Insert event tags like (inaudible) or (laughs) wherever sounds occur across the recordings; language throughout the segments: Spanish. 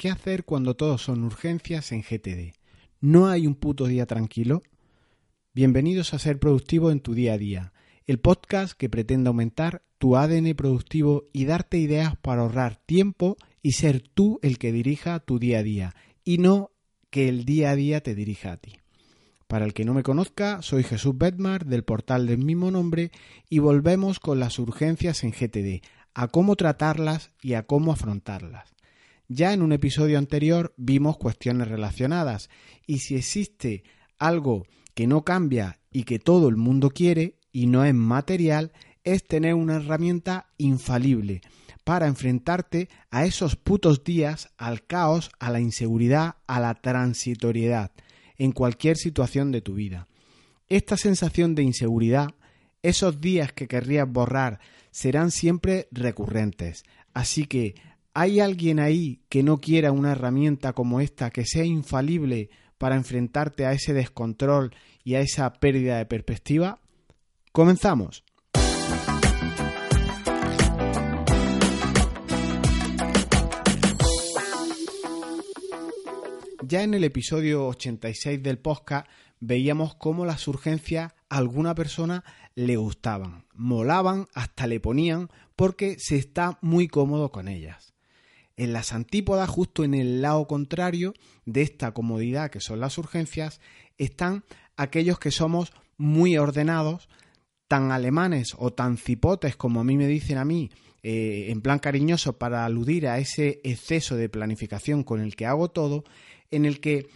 ¿qué hacer cuando todos son urgencias en GTD? ¿No hay un puto día tranquilo? Bienvenidos a Ser Productivo en tu día a día, el podcast que pretende aumentar tu ADN productivo y darte ideas para ahorrar tiempo y ser tú el que dirija tu día a día y no que el día a día te dirija a ti. Para el que no me conozca, soy Jesús Bedmar del portal del mismo nombre y volvemos con las urgencias en GTD, a cómo tratarlas y a cómo afrontarlas. Ya en un episodio anterior vimos cuestiones relacionadas y si existe algo que no cambia y que todo el mundo quiere y no es material, es tener una herramienta infalible para enfrentarte a esos putos días, al caos, a la inseguridad, a la transitoriedad en cualquier situación de tu vida. Esta sensación de inseguridad, esos días que querrías borrar, serán siempre recurrentes. Así que, ¿hay alguien ahí que no quiera una herramienta como esta que sea infalible para enfrentarte a ese descontrol y a esa pérdida de perspectiva? Comenzamos. Ya en el episodio 86 del podcast veíamos cómo las urgencias a alguna persona le gustaban, molaban, hasta le ponían porque se está muy cómodo con ellas. En las antípodas, justo en el lado contrario de esta comodidad que son las urgencias, están aquellos que somos muy ordenados, tan alemanes o tan cipotes como a mí me dicen a mí, eh, en plan cariñoso para aludir a ese exceso de planificación con el que hago todo, en el que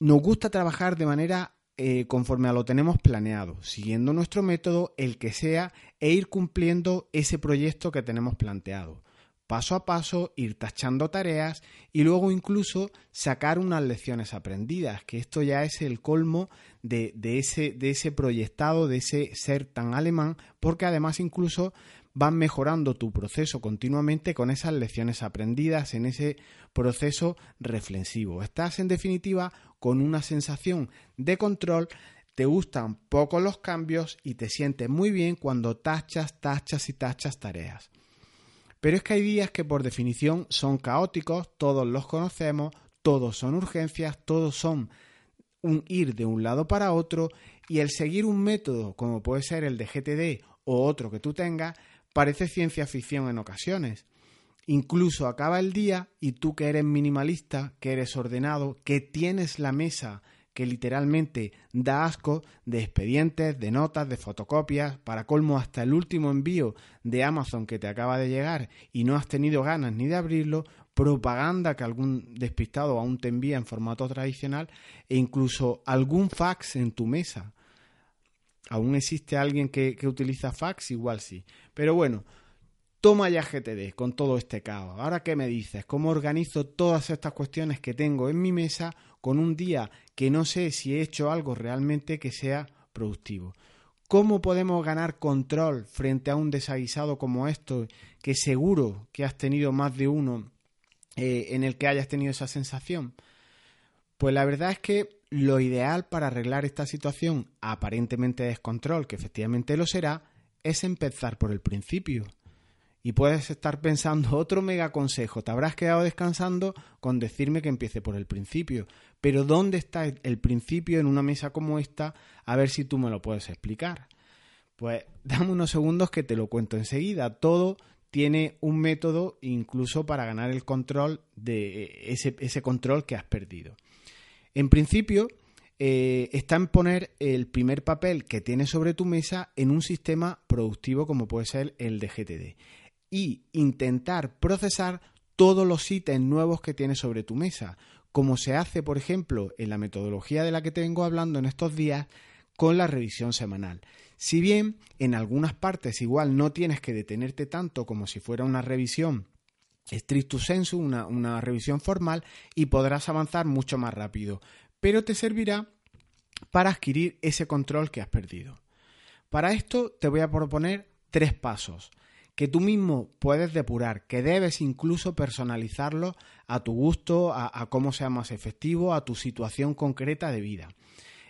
nos gusta trabajar de manera eh, conforme a lo tenemos planeado, siguiendo nuestro método, el que sea, e ir cumpliendo ese proyecto que tenemos planteado. Paso a paso, ir tachando tareas y luego incluso sacar unas lecciones aprendidas, que esto ya es el colmo de, ese, ese proyectado, de ese ser tan alemán, porque además incluso vas mejorando tu proceso continuamente con esas lecciones aprendidas en ese proceso reflexivo. Estás en definitiva con una sensación de control, te gustan poco los cambios y te sientes muy bien cuando tachas, tachas y tachas tareas. Pero es que hay días que por definición son caóticos, todos los conocemos, todos son urgencias, todos son un ir de un lado para otro y el seguir un método como puede ser el de GTD o otro que tú tengas parece ciencia ficción en ocasiones. Incluso acaba el día y tú que eres minimalista, que eres ordenado, que tienes la mesa que literalmente da asco de expedientes, de notas, de fotocopias, para colmo hasta el último envío de Amazon que te acaba de llegar y no has tenido ganas ni de abrirlo, propaganda que algún despistado aún te envía en formato tradicional e incluso algún fax en tu mesa ¿Aún existe alguien que, utiliza fax? Igual sí. Pero bueno, toma ya GTD con todo este caos. Ahora, ¿qué me dices? ¿Cómo organizo todas estas cuestiones que tengo en mi mesa con un día que no sé si he hecho algo realmente que sea productivo? ¿Cómo podemos ganar control frente a un desaguisado como esto, que seguro que has tenido más de uno eh, en el que hayas tenido esa sensación? Pues la verdad es que lo ideal para arreglar esta situación aparentemente de descontrol, que efectivamente lo será, es empezar por el principio. Y puedes estar pensando (laughs) otro mega consejo. Te habrás quedado descansando con decirme que empiece por el principio. Pero ¿dónde está el principio en una mesa como esta? A ver si tú me lo puedes explicar. Pues (laughs) dame unos segundos que te lo cuento enseguida. Todo tiene un método incluso para ganar el control de ese, ese control que has perdido. En principio, eh, está en poner el primer papel que tienes sobre tu mesa en un sistema productivo como puede ser el de GTD y intentar procesar todos los ítems nuevos que tienes sobre tu mesa, como se hace, por ejemplo, en la metodología de la que te vengo hablando en estos días con la revisión semanal. Si bien en algunas partes igual no tienes que detenerte tanto como si fuera una revisión stricto sensu, una, una revisión formal, y podrás avanzar mucho más rápido, pero te servirá para adquirir ese control que has perdido. Para esto te voy a proponer tres pasos que tú mismo puedes depurar, que debes incluso personalizarlo a tu gusto, a, cómo sea más efectivo, a tu situación concreta de vida.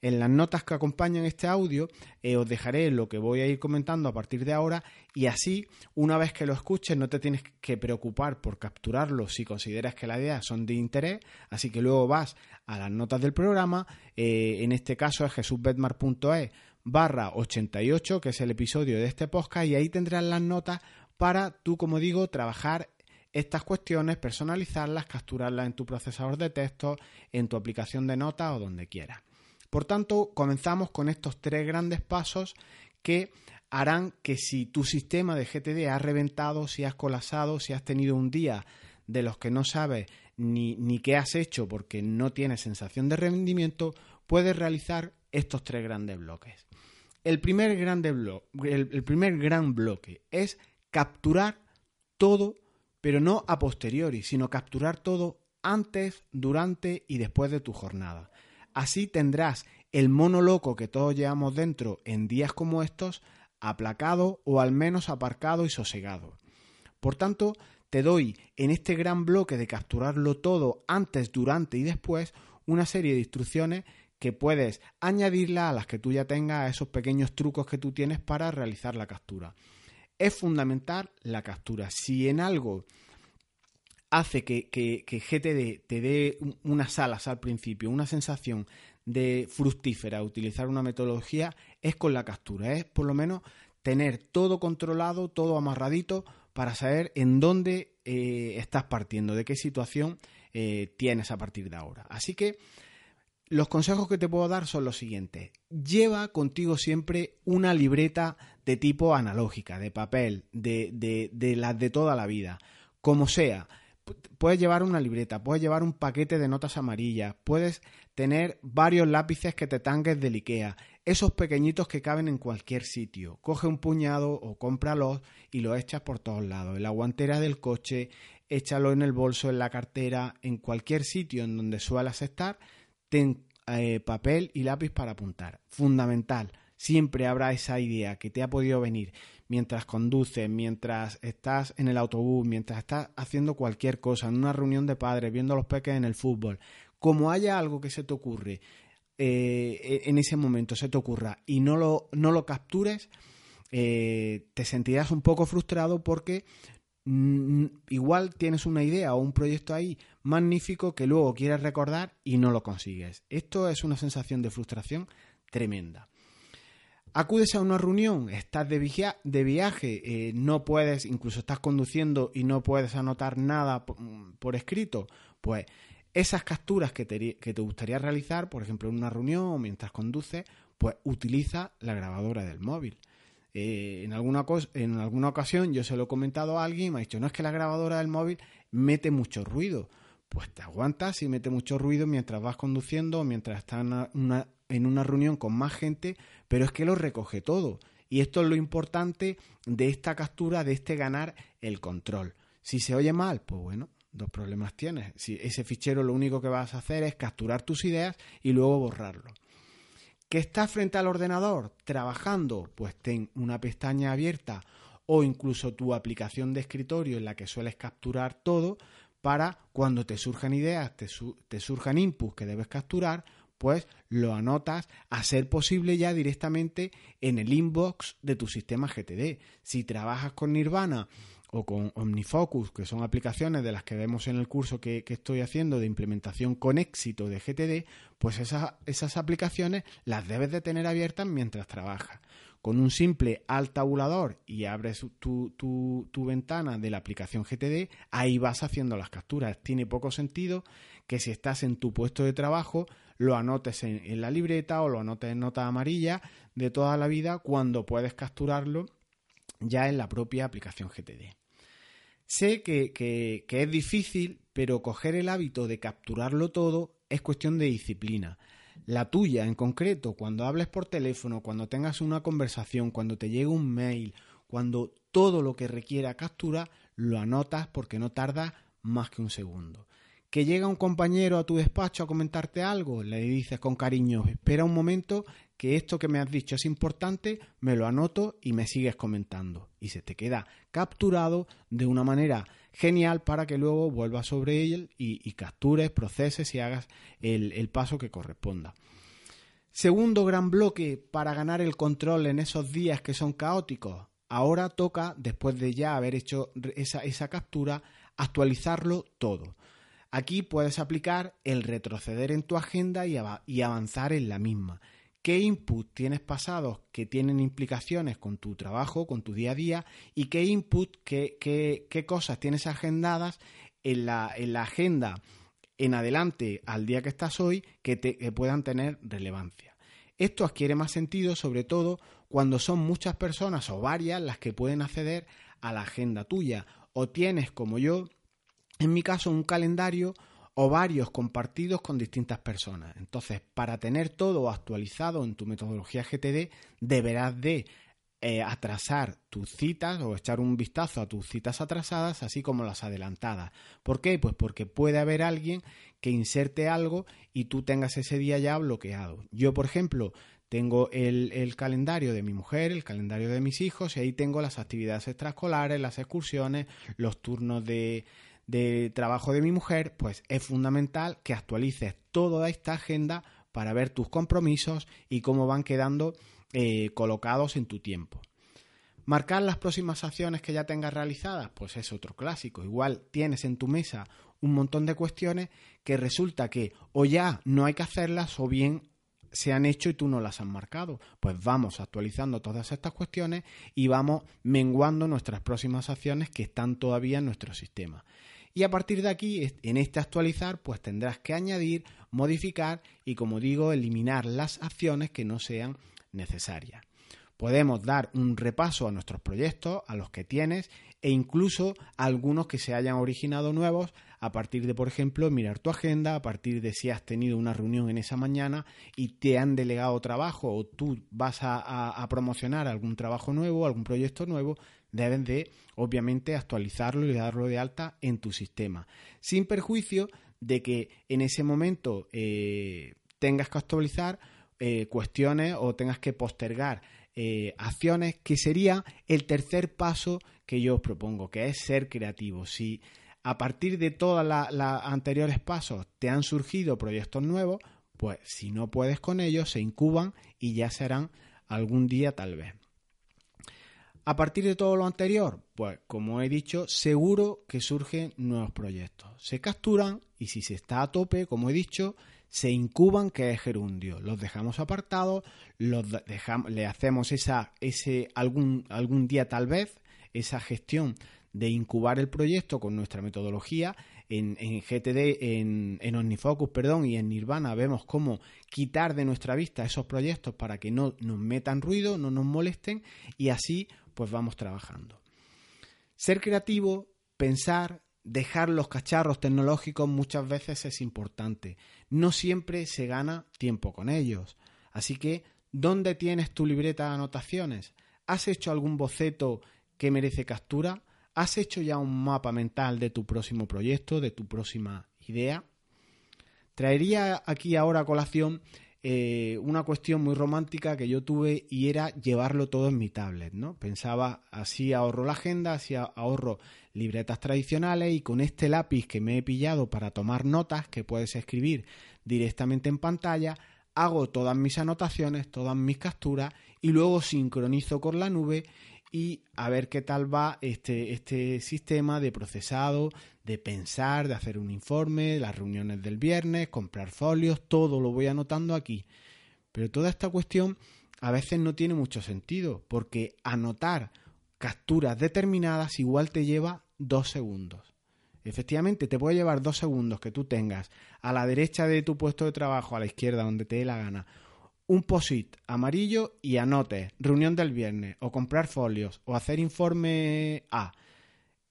En las notas que acompañan este audio eh, os dejaré lo que voy a ir comentando a partir de ahora y así, una vez que lo escuches, no te tienes que preocupar por capturarlo si consideras que las ideas son de interés, así que luego vas a las notas del programa, eh, en este caso es jesusbetmar.es barra 88, que es el episodio de este podcast, y ahí tendrás las notas para tú, como digo, trabajar estas cuestiones, personalizarlas, capturarlas en tu procesador de texto, en tu aplicación de notas o donde quieras. Por tanto, comenzamos con estos tres grandes pasos que harán que si tu sistema de GTD ha reventado, si has colapsado, si has tenido un día de los que no sabes ni, ni qué has hecho porque no tienes sensación de rendimiento, puedes realizar estos tres grandes bloques. El primer, gran bloque es capturar todo pero no a posteriori, sino capturar todo antes, durante y después de tu jornada. Así tendrás el mono loco que todos llevamos dentro en días como estos aplacado o al menos aparcado y sosegado. Por tanto, te doy en este gran bloque de capturarlo todo antes, durante y después una serie de instrucciones que puedes añadirla a las que tú ya tengas, a esos pequeños trucos que tú tienes para realizar la captura es fundamental la captura. Si en algo hace que, que, GTD te dé unas alas al principio, una sensación de fructífera utilizar una metodología, es con la captura. Es por lo menos tener todo controlado, todo amarradito para saber en dónde eh, estás partiendo, de qué situación eh, tienes a partir de ahora. Así que los consejos que te puedo dar son los siguientes. Lleva contigo siempre una libreta de tipo analógica, de papel, de, de, de las de toda la vida. Como sea, puedes llevar una libreta, puedes llevar un paquete de notas amarillas, puedes tener varios lápices que te tanques del IKEA, esos pequeñitos que caben en cualquier sitio. Coge un puñado o cómpralos y lo echas por todos lados, en la guantera del coche, échalo en el bolso, en la cartera, en cualquier sitio en donde suelas estar ten eh, papel y lápiz para apuntar. Fundamental. Siempre habrá esa idea que te ha podido venir mientras conduces, mientras estás en el autobús, mientras estás haciendo cualquier cosa, en una reunión de padres, viendo a los peques en el fútbol. Como haya algo que se te ocurre eh, e, en ese momento, se te ocurra y no lo, no lo captures, eh, te sentirás un poco frustrado porque igual tienes una idea o un proyecto ahí magnífico que luego quieres recordar y no lo consigues. Esto es una sensación de frustración tremenda. Acudes a una reunión, estás de, viaje, eh, no puedes, incluso estás conduciendo y no puedes anotar nada mm, por, escrito, pues esas capturas que te, que te gustaría realizar, por ejemplo en una reunión o mientras conduces, pues utiliza la grabadora del móvil. Eh, en, alguna en alguna ocasión yo se lo he comentado a alguien y me ha dicho, no es que la grabadora del móvil mete mucho ruido. Pues te aguantas y mete mucho ruido mientras vas conduciendo o mientras estás en una, reunión con más gente, pero es que lo recoge todo. Y esto es lo importante de esta captura, de este ganar el control. Si se oye mal, pues bueno, dos problemas tienes. Si ese fichero lo único que vas a hacer es capturar tus ideas y luego borrarlo. ¿Que estás frente al ordenador trabajando? Pues ten una pestaña abierta o incluso tu aplicación de escritorio en la que sueles capturar todo para cuando te surjan ideas, te, te surjan inputs que debes capturar, pues lo anotas a ser posible ya directamente en el inbox de tu sistema GTD. Si trabajas con Nirvana o con OmniFocus, que son aplicaciones de las que vemos en el curso que, estoy haciendo de implementación con éxito de GTD, pues esas, esas aplicaciones las debes de tener abiertas mientras trabajas. Con un simple alt tabulador y abres tu, tu, ventana de la aplicación GTD, ahí vas haciendo las capturas. Tiene poco sentido que si estás en tu puesto de trabajo, lo anotes en, la libreta o lo anotes en nota amarilla de toda la vida cuando puedes capturarlo ya en la propia aplicación GTD. Sé que, es difícil, pero coger el hábito de capturarlo todo es cuestión de disciplina. La tuya en concreto, cuando hables por teléfono, cuando tengas una conversación, cuando te llegue un mail, cuando todo lo que requiera captura, lo anotas porque no tarda más que un segundo. Que llega un compañero a tu despacho a comentarte algo, le dices con cariño, espera un momento que esto que me has dicho es importante, me lo anoto y me sigues comentando. Y se te queda capturado de una manera genial para que luego vuelvas sobre él y, captures, proceses y hagas el, paso que corresponda. Segundo gran bloque para ganar el control en esos días que son caóticos. Ahora toca, después de ya haber hecho esa, esa captura, actualizarlo todo. Aquí puedes aplicar el retroceder en tu agenda y, avanzar en la misma. ¿Qué input tienes pasados que tienen implicaciones con tu trabajo, con tu día a día? ¿Y qué input, qué, qué, cosas tienes agendadas en la, en la agenda en adelante al día que estás hoy que, te, puedan tener relevancia. Esto adquiere más sentido sobre todo cuando son muchas personas o varias las que pueden acceder a la agenda tuya o tienes como yo, en mi caso, un calendario o varios compartidos con distintas personas. Entonces, para tener todo actualizado en tu metodología GTD, deberás de eh, atrasar tus citas o echar un vistazo a tus citas atrasadas, así como las adelantadas. ¿Por qué? Pues porque puede haber alguien que inserte algo y tú tengas ese día ya bloqueado. Yo, por ejemplo, tengo el, calendario de mi mujer, el calendario de mis hijos, y ahí tengo las actividades extraescolares, las excursiones, los turnos de, de trabajo de mi mujer, pues es fundamental que actualices toda esta agenda para ver tus compromisos y cómo van quedando eh, colocados en tu tiempo. Marcar las próximas acciones que ya tengas realizadas, pues es otro clásico. Igual tienes en tu mesa un montón de cuestiones que resulta que o ya no hay que hacerlas o bien se han hecho y tú no las has marcado. Pues vamos actualizando todas estas cuestiones y vamos menguando nuestras próximas acciones que están todavía en nuestro sistema. Y a partir de aquí, en este actualizar, pues tendrás que añadir, modificar y, como digo, eliminar las acciones que no sean necesaria. Podemos dar un repaso a nuestros proyectos, a los que tienes e incluso a algunos que se hayan originado nuevos a partir de, por ejemplo, mirar tu agenda, a partir de si has tenido una reunión en esa mañana y te han delegado trabajo o tú vas a, promocionar algún trabajo nuevo, algún proyecto nuevo, deben de, obviamente, actualizarlo y darlo de alta en tu sistema, sin perjuicio de que en ese momento eh, tengas que actualizar eh, cuestiones o tengas que postergar eh, acciones, que sería el tercer paso que yo os propongo, que es ser creativo. Si a partir de todos los anteriores pasos te han surgido proyectos nuevos, pues si no puedes con ellos, se incuban y ya serán algún día tal vez. A partir de todo lo anterior, pues como he dicho, seguro que surgen nuevos proyectos. Se capturan y si se está a tope, como he dicho, se incuban, que es gerundio. Los dejamos apartados, los dejamos, le hacemos esa, ese algún, algún día tal vez, esa gestión de incubar el proyecto con nuestra metodología. En, GTD, en, en, OmniFocus, perdón, y en Nirvana vemos cómo quitar de nuestra vista esos proyectos para que no nos metan ruido, no nos molesten y así pues vamos trabajando. Ser creativo, pensar, dejar los cacharros tecnológicos muchas veces es importante. No siempre se gana tiempo con ellos. Así que, ¿dónde tienes tu libreta de anotaciones? ¿Has hecho algún boceto que merece captura? ¿Has hecho ya un mapa mental de tu próximo proyecto, de tu próxima idea? Traería aquí ahora a colación eh, una cuestión muy romántica que yo tuve y era llevarlo todo en mi tablet, ¿no? Pensaba, así ahorro la agenda, así ahorro libretas tradicionales y con este lápiz que me he pillado para tomar notas que puedes escribir directamente en pantalla, hago todas mis anotaciones, todas mis capturas y luego sincronizo con la nube y a ver qué tal va este, este sistema de procesado, de pensar, de hacer un informe, las reuniones del viernes, comprar folios, todo lo voy anotando aquí. Pero toda esta cuestión a veces no tiene mucho sentido, porque anotar capturas determinadas igual te lleva dos segundos. Efectivamente, te puede llevar dos segundos que tú tengas a la derecha de tu puesto de trabajo, a la izquierda, donde te dé la gana, un POSIT amarillo y anotes reunión del viernes o comprar folios o hacer informe A.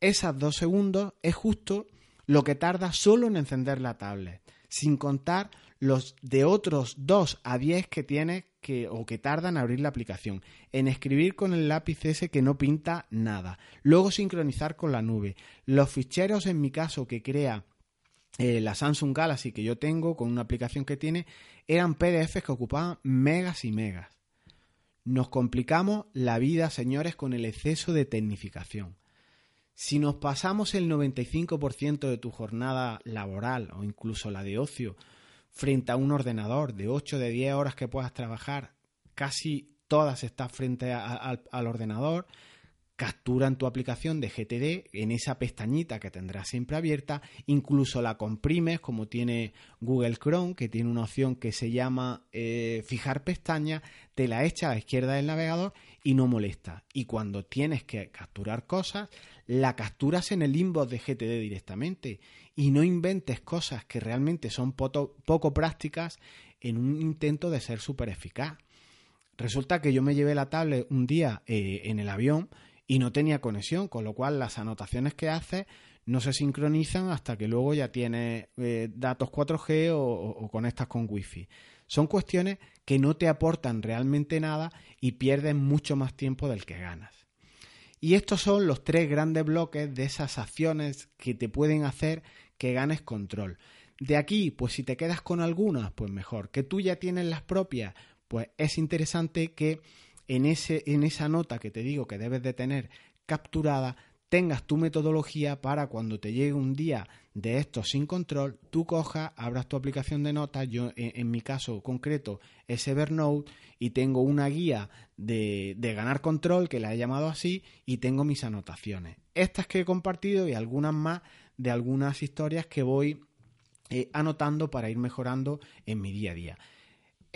Esas dos segundos es justo lo que tarda solo en encender la tablet, sin contar los de otros 2 a 10 que tienes que, o que tardan en abrir la aplicación, en escribir con el lápiz ese que no pinta nada, luego sincronizar con la nube, los ficheros en mi caso que crea eh, la Samsung Galaxy que yo tengo con una aplicación que tiene eran PDFs que ocupaban megas y megas. Nos complicamos la vida, señores, con el exceso de tecnificación. Si nos pasamos el 95% de tu jornada laboral o incluso la de ocio frente a un ordenador de 8 de 10 horas que puedas trabajar, casi todas estás frente al ordenador, captura en tu aplicación de GTD en esa pestañita que tendrás siempre abierta, incluso la comprimes como tiene Google Chrome, que tiene una opción que se llama eh, fijar pestaña, te la echa a la izquierda del navegador y no molesta. Y cuando tienes que capturar cosas, la capturas en el inbox de GTD directamente y no inventes cosas que realmente son poco, prácticas en un intento de ser súper eficaz. Resulta que yo me llevé la tablet un día eh, en el avión y no tenía conexión, con lo cual las anotaciones que haces no se sincronizan hasta que luego ya tienes eh, datos 4G o, o, conectas con Wi-Fi. Son cuestiones que no te aportan realmente nada y pierdes mucho más tiempo del que ganas. Y estos son los tres grandes bloques de esas acciones que te pueden hacer que ganes control. De aquí, pues si te quedas con algunas, pues mejor. Que tú ya tienes las propias, pues es interesante que en, ese, en esa nota que te digo que debes de tener capturada, tengas tu metodología para cuando te llegue un día de estos sin control, tú cojas, abras tu aplicación de notas, yo en, mi caso concreto es Evernote y tengo una guía de, ganar control que la he llamado así y tengo mis anotaciones. Estas que he compartido y algunas más de algunas historias que voy eh, anotando para ir mejorando en mi día a día.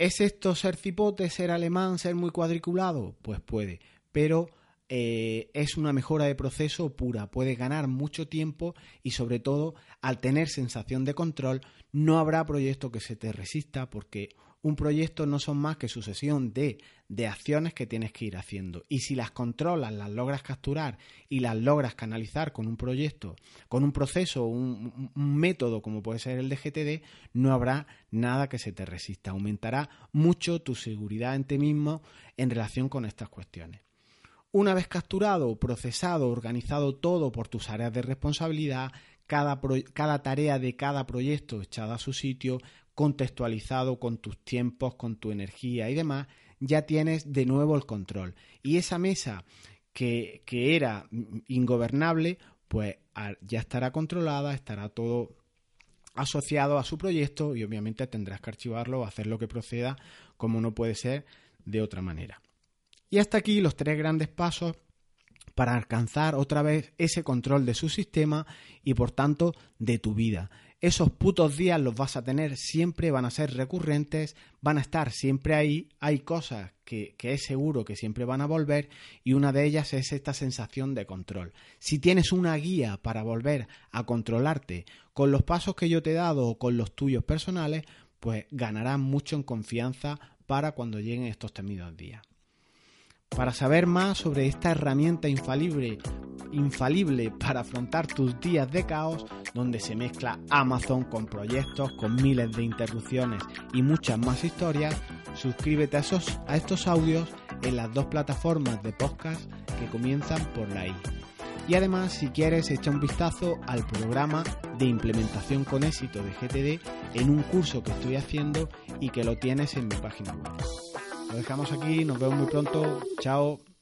¿Es esto ser cipote, ser alemán, ser muy cuadriculado? Pues puede, pero eh, es una mejora de proceso pura, puede ganar mucho tiempo y sobre todo al tener sensación de control no habrá proyecto que se te resista porque un proyecto no son más que sucesión de, de acciones que tienes que ir haciendo. Y si las controlas, las logras capturar y las logras canalizar con un proyecto, con un proceso, un, un método como puede ser el de GTD, no habrá nada que se te resista. Aumentará mucho tu seguridad en ti mismo en relación con estas cuestiones. Una vez capturado, procesado, organizado todo por tus áreas de responsabilidad, cada, cada, tarea de cada proyecto echada a su sitio, contextualizado con tus tiempos, con tu energía y demás, ya tienes de nuevo el control. Y esa mesa que, que era ingobernable, pues ya estará controlada, estará todo asociado a su proyecto y obviamente tendrás que archivarlo o hacer lo que proceda como no puede ser de otra manera. Y hasta aquí los tres grandes pasos para alcanzar otra vez ese control de su sistema y por tanto de tu vida. Esos putos días los vas a tener siempre, van a ser recurrentes, van a estar siempre ahí. Hay cosas que, que, es seguro que siempre van a volver y una de ellas es esta sensación de control. Si tienes una guía para volver a controlarte con los pasos que yo te he dado o con los tuyos personales, pues ganarás mucho en confianza para cuando lleguen estos temidos días. Para saber más sobre esta herramienta infalible, infalible para afrontar tus días de caos, donde se mezcla Amazon con proyectos, con miles de interrupciones y muchas más historias, suscríbete a, esos, a estos audios en las dos plataformas de podcast que comienzan por la I. Y además, si quieres, echa un vistazo al programa de implementación con éxito de GTD en un curso que estoy haciendo y que lo tienes en mi página web. Lo dejamos aquí, nos vemos muy pronto. Chao.